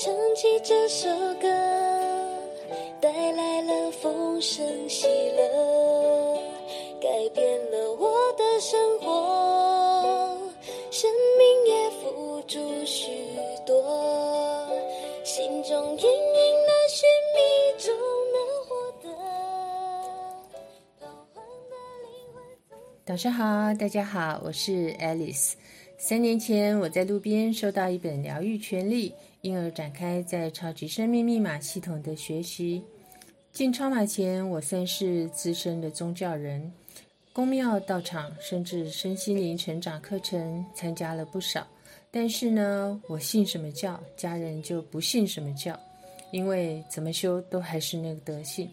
唱起这首歌，带来了丰盛喜乐，改变了我的生活，生命也付出许多，心中隐隐的寻觅中能获得。彷徨的灵魂早上好，大家好，我是 Alice。三年前，我在路边收到一本《疗愈权利》，因而展开在超级生命密码系统的学习。进超马前，我算是资深的宗教人，宫庙、道场，甚至身心灵成长课程参加了不少。但是呢，我信什么教，家人就不信什么教，因为怎么修都还是那个德性。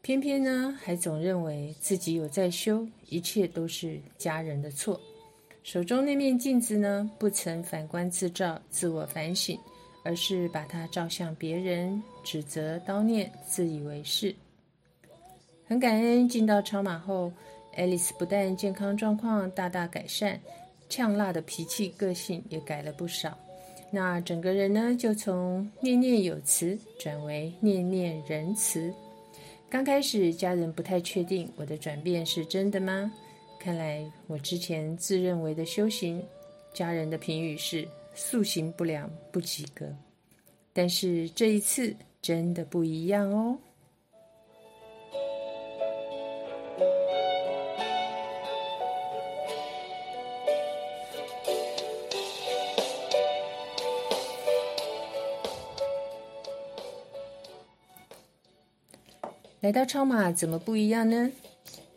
偏偏呢，还总认为自己有在修，一切都是家人的错。手中那面镜子呢，不曾反观自照、自我反省，而是把它照向别人，指责、叨念、自以为是。很感恩进到超马后，Alice 不但健康状况大大改善，呛辣的脾气、个性也改了不少。那整个人呢，就从念念有词转为念念仁慈。刚开始，家人不太确定我的转变是真的吗？看来我之前自认为的修行，家人的评语是塑形不良、不及格。但是这一次真的不一样哦。来到超马怎么不一样呢？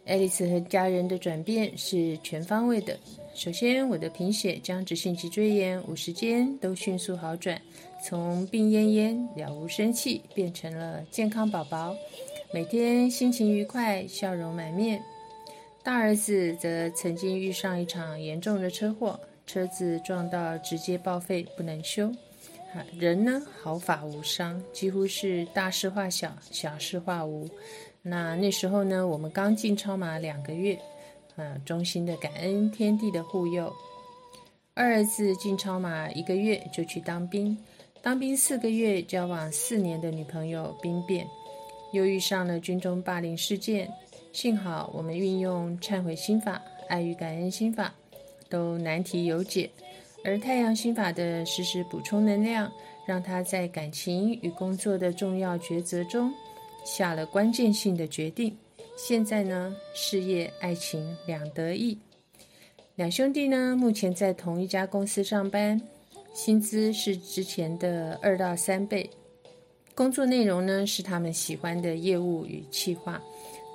爱丽丝和家人的转变是全方位的。首先，我的贫血、僵直性脊椎炎五十间都迅速好转，从病恹恹、了无生气，变成了健康宝宝，每天心情愉快，笑容满面。大儿子则曾经遇上一场严重的车祸，车子撞到直接报废，不能修。人呢，毫发无伤，几乎是大事化小，小事化无。那那时候呢，我们刚进超马两个月，呃，衷心的感恩天地的护佑。二儿子进超马一个月就去当兵，当兵四个月，交往四年的女朋友兵变，又遇上了军中霸凌事件。幸好我们运用忏悔心法、爱与感恩心法，都难题有解。而太阳心法的实时补充能量，让他在感情与工作的重要抉择中下了关键性的决定。现在呢，事业、爱情两得意。两兄弟呢，目前在同一家公司上班，薪资是之前的二到三倍。工作内容呢，是他们喜欢的业务与企划，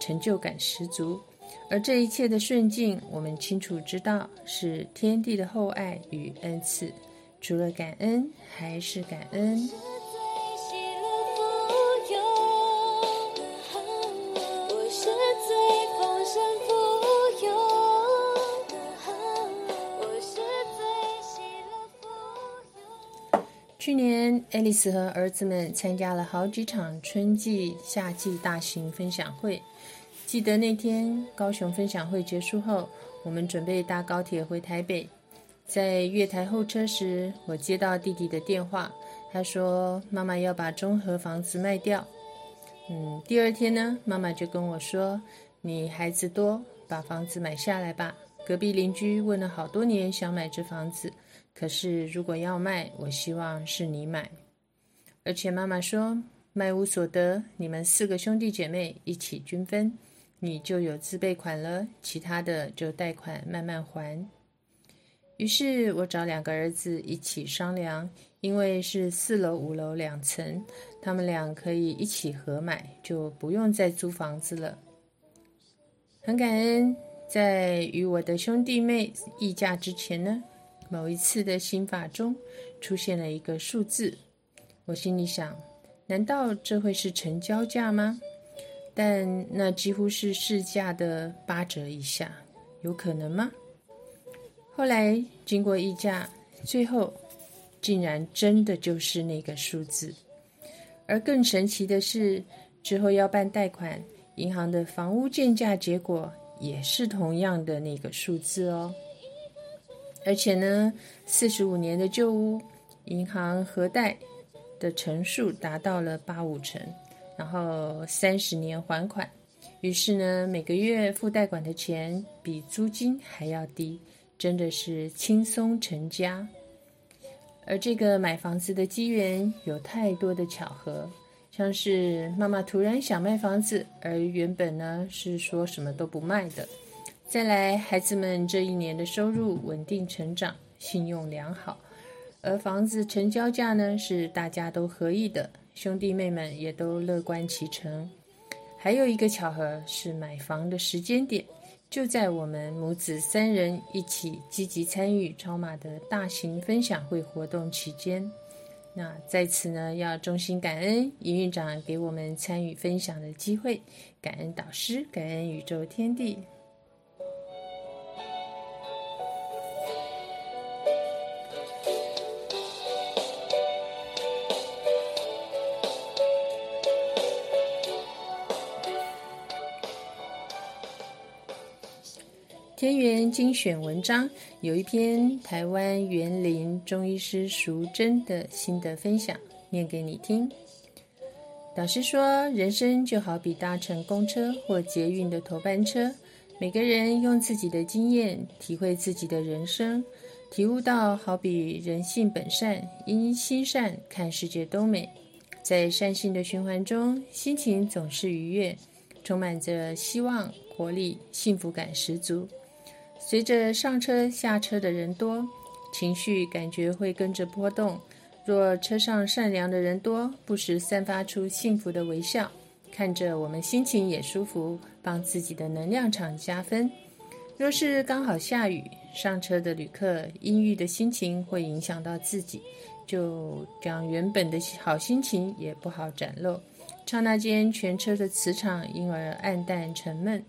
成就感十足。而这一切的顺境，我们清楚知道是天地的厚爱与恩赐。除了感恩，还是感恩。去年，爱丽丝和儿子们参加了好几场春季、夏季大型分享会。记得那天高雄分享会结束后，我们准备搭高铁回台北。在月台候车时，我接到弟弟的电话，他说妈妈要把中和房子卖掉。嗯，第二天呢，妈妈就跟我说：“你孩子多，把房子买下来吧。隔壁邻居问了好多年，想买这房子，可是如果要卖，我希望是你买。而且妈妈说，卖无所得，你们四个兄弟姐妹一起均分。”你就有自备款了，其他的就贷款慢慢还。于是我找两个儿子一起商量，因为是四楼、五楼两层，他们俩可以一起合买，就不用再租房子了。很感恩，在与我的兄弟妹议价之前呢，某一次的心法中出现了一个数字，我心里想：难道这会是成交价吗？但那几乎是市价的八折以下，有可能吗？后来经过议价，最后竟然真的就是那个数字。而更神奇的是，之后要办贷款，银行的房屋建价结果也是同样的那个数字哦。而且呢，四十五年的旧屋，银行核贷的成数达到了八五成，然后三十年还款。于是呢，每个月付贷款的钱比租金还要低，真的是轻松成家。而这个买房子的机缘有太多的巧合，像是妈妈突然想卖房子，而原本呢是说什么都不卖的。再来，孩子们这一年的收入稳定成长，信用良好，而房子成交价呢是大家都合意的，兄弟妹们也都乐观其成。还有一个巧合是买房的时间点，就在我们母子三人一起积极参与超马的大型分享会活动期间。那在此呢，要衷心感恩营运长给我们参与分享的机会，感恩导师，感恩宇宙天地。天元精选文章有一篇台湾园林中医师淑珍的心得分享，念给你听。导师说，人生就好比搭乘公车或捷运的头班车，每个人用自己的经验体会自己的人生，体悟到好比人性本善，因心善看世界都美。在善性的循环中，心情总是愉悦，充满着希望、活力、幸福感十足。随着上车下车的人多，情绪感觉会跟着波动。若车上善良的人多，不时散发出幸福的微笑，看着我们心情也舒服，帮自己的能量场加分。若是刚好下雨，上车的旅客阴郁的心情会影响到自己，就将原本的好心情也不好展露。刹那间，全车的磁场因而暗淡沉闷。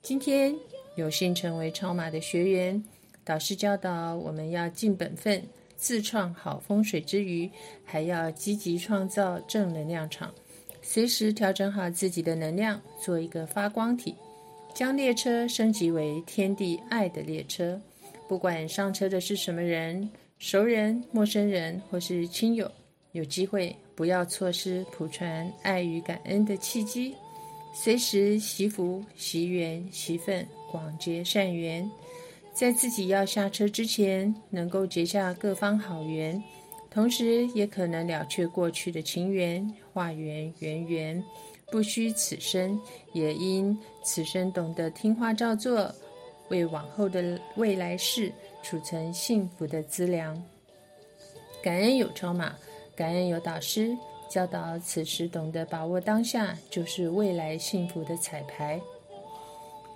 今天。有幸成为超马的学员，导师教导我们要尽本分，自创好风水之余，还要积极创造正能量场，随时调整好自己的能量，做一个发光体，将列车升级为天地爱的列车。不管上车的是什么人，熟人、陌生人或是亲友，有机会不要错失普传爱与感恩的契机，随时惜福、惜缘、惜份。广结善缘，在自己要下车之前，能够结下各方好缘，同时也可能了却过去的情缘，化缘缘缘。不虚此生，也因此生懂得听话照做，为往后的未来世储存幸福的资粮。感恩有超马，感恩有导师教导，此时懂得把握当下，就是未来幸福的彩排。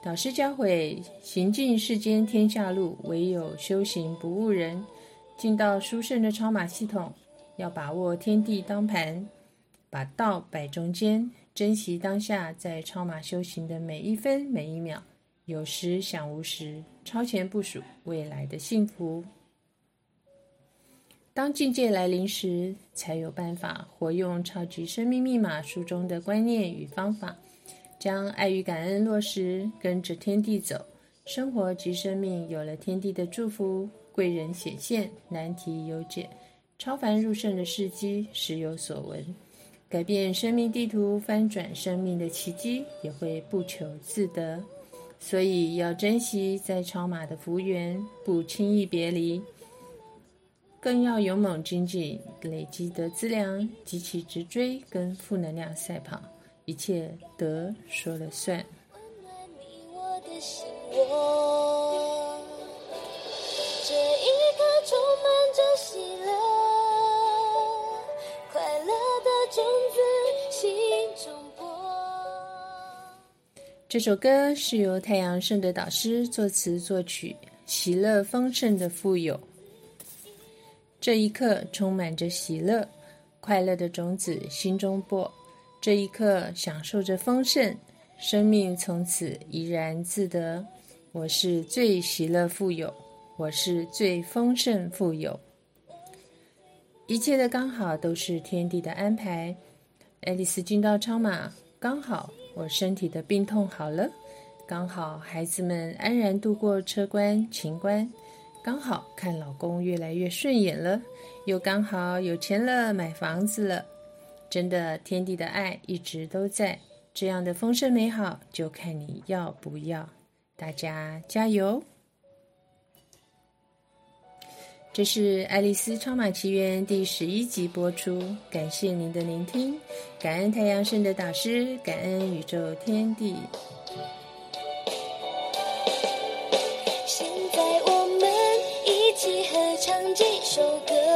导师教诲：行尽世间天下路，唯有修行不误人。进到殊胜的超马系统，要把握天地当盘，把道摆中间，珍惜当下在超马修行的每一分每一秒。有时想无时，超前部署未来的幸福。当境界来临时，才有办法活用《超级生命密码》书中的观念与方法。将爱与感恩落实，跟着天地走，生活及生命有了天地的祝福，贵人显现，难题有解，超凡入圣的事迹时有所闻，改变生命地图，翻转生命的奇迹也会不求自得。所以要珍惜在超马的福缘，不轻易别离，更要勇猛精进，累积的资粮，极其直追，跟负能量赛跑。一切得说了算。这首歌是由太阳圣的导师作词作曲，喜乐丰盛的富有。这一刻充满着喜乐，快乐的种子心中播。这一刻，享受着丰盛，生命从此怡然自得。我是最喜乐富有，我是最丰盛富有。一切的刚好都是天地的安排。爱丽丝进到超马，刚好我身体的病痛好了，刚好孩子们安然度过车关、情关，刚好看老公越来越顺眼了，又刚好有钱了，买房子了。真的，天地的爱一直都在，这样的丰盛美好，就看你要不要。大家加油！这是《爱丽丝超马奇缘》第十一集播出，感谢您的聆听，感恩太阳神的导师，感恩宇宙天地。现在我们一起合唱这首歌。